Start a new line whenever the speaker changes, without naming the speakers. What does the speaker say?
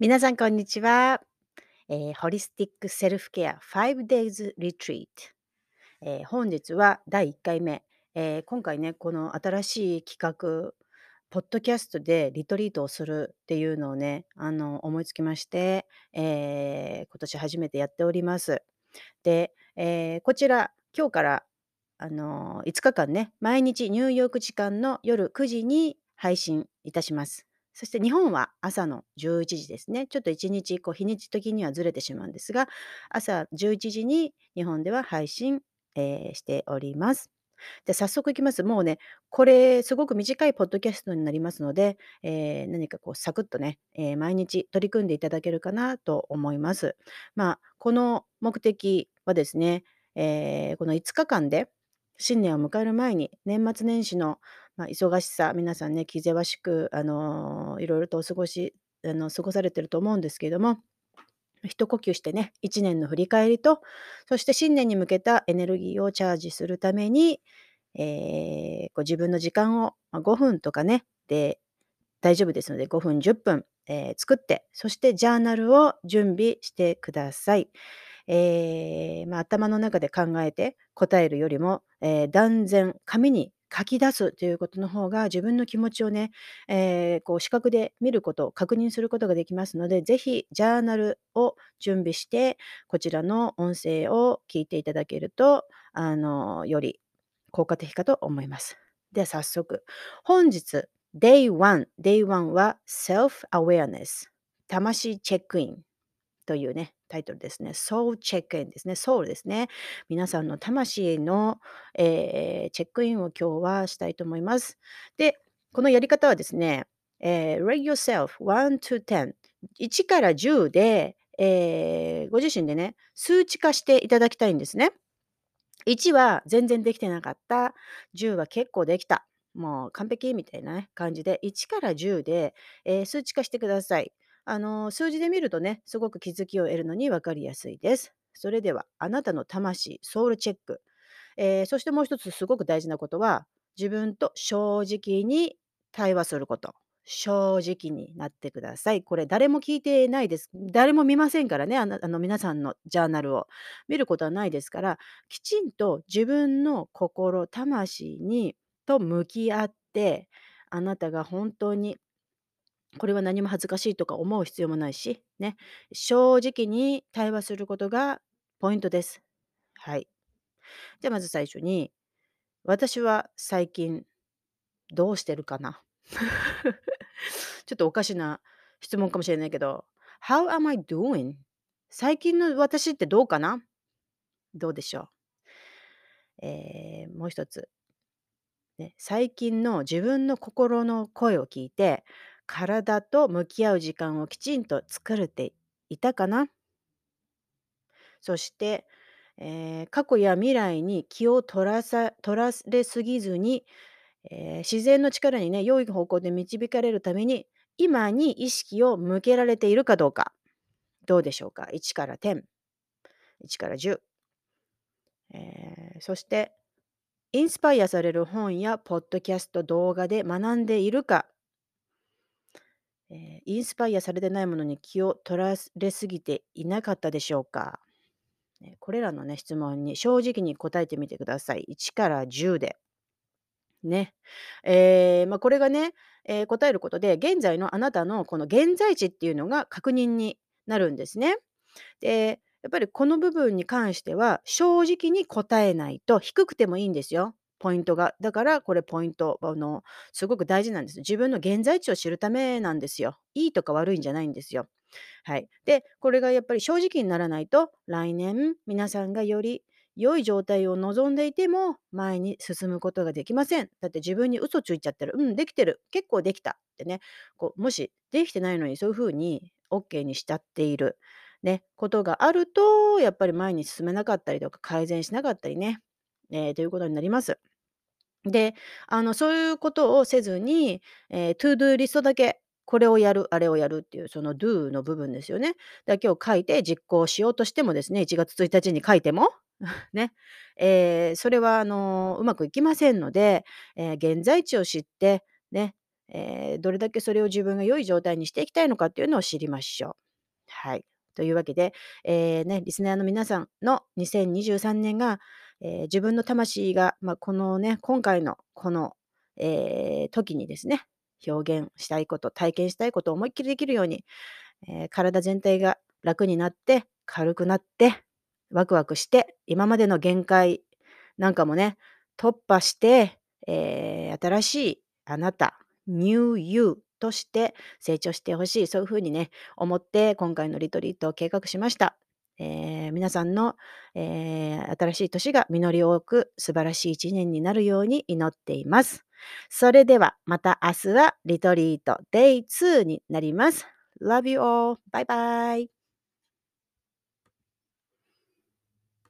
皆さんこんにちは。えーホリスティックセルフケア 5days retreat、えー本日は第1回目、えー今回ね、この新しい企画、ポッドキャストでリトリートをするっていうのをね、あの、思いつきまして、えー今年初めてやっております。で、えーこちら、今日から、あの5日間ね、毎日ニューヨーク時間の夜9時に配信いたします。そして日本は朝の11時ですね。ちょっと1日、こう日にち的にはずれてしまうんですが、朝11時に日本では配信、えーしております。で、早速いきます。もうね、これすごく短いポッドキャストになりますので、えー何かこうサクッとね、えー毎日取り組んでいただけるかなと思います。まあ、この目的はですね、えーこの5日間で新年を迎える前に年末年始の、まあ、忙しさ皆さんね気ぜわしく、あのーいろいろとお過ごしあの過ごされてると思うんですけれども一呼吸してね1年の振り返りとそして新年に向けたエネルギーをチャージするために、えーこう自分の時間をまあ5分とかねで大丈夫ですので5分10分、えー作ってそしてジャーナルを準備してください。えーまあ、頭の中で考えて答えるよりも、えー断然紙に書き出すということの方が自分の気持ちをね、えーこう視覚で見ること確認することができますのでぜひジャーナルを準備してこちらの音声を聞いていただけるとあのより効果的かと思います。では早速本日 Day1 Day1 は Self-Awareness 魂チェックインというね、タイトルですね。ソウルチェックインですね。ソウルですね。皆さんの魂の、えーチェックインを今日はしたいと思います。で、このやり方はですね、えー rate yourself 1 to 10。1から10で、えーご自身でね、数値化していただきたいんですね。1は全然できてなかった。10は結構できた。もう完璧みたいな、感じで、1から10で、えー数値化してください。あの数字で見るとね、すごく気づきを得るのに分かりやすいです。それでは、あなたの魂、ソウルチェック。えーそしてもう一つすごく大事なことは、自分と正直に対話すること。正直になってください。これ誰も聞いてないです。誰も見ませんからね、あのあの皆さんのジャーナルを見ることはないですから、きちんと自分の心、魂にと向き合って、あなたが本当にこれは何も恥ずかしいとか思う必要もないし、ね、正直に対話することがポイントです。はい。じゃあまず最初に、私は最近どうしてるかな？ちょっとおかしな質問かもしれないけど、How am I doing? 最近の私ってどうかな？どうでしょう、えーもう一つ、ね、最近の自分の心の声を聞いて体と向き合う時間をきちんと作れていたかな？そして、えー過去や未来に気を取らさ取られすぎずに、えー自然の力にね良い方向で導かれるために今に意識を向けられているかどうか。どうでしょうか？1から10 1から10、えーそしてインスパイアされる本やポッドキャスト動画で学んでいるか、えーインスパイアされてないものに気を取られすぎていなかったでしょうか、これらのね質問に正直に答えてみてください1から10でねえーまあ、これがね、えー答えることで現在のあなたのこの現在地っていうのが確認になるんですね。でやっぱりこの部分に関しては正直に答えないと低くてもいいんですよ。ポイントが。だからこれポイントあのすごく大事なんです。自分の現在地を知るためなんですよ。いいとか悪いんじゃないんですよ。はい。で、これがやっぱり正直にならないと来年皆さんがより良い状態を望んでいても前に進むことができません。だって自分に嘘ついちゃってる。うん、できてる。結構できた。ってね。こうもしできてないのにそういうふうに OK にしちゃっている、ね、ことがあると、やっぱり前に進めなかったりとか改善しなかったりね、えーということになります。で、あのそういうことをせずに、えー、 to-do list だけこれをやる、あれをやるっていうその do の部分ですよね。だから今日書いて実行しようとしてもですね、1月1日に書いても ね、えーそれはあのうまくいきませんので、えー現在地を知ってね、えーどれだけそれを自分が良い状態にしていきたいのかっていうのを知りましょう。はい。というわけで、えーね、リスナーの皆さんの2023年が、えー自分の魂が、まあ、このね、今回のこの、えー時にですね、表現したいこと、体験したいことを思いっきりできるように、えー体全体が楽になって、軽くなって、ワクワクして、今までの限界なんかもね、突破して、えー新しいあなた、New You として成長してほしい。そういうふうにね、思って今回のリトリートを計画しました。えー皆さんの、えー新しい年が実り多く素晴らしい一年になるように祈っています。それではまた明日はリトリート Day2 になります。Love you all. Bye bye.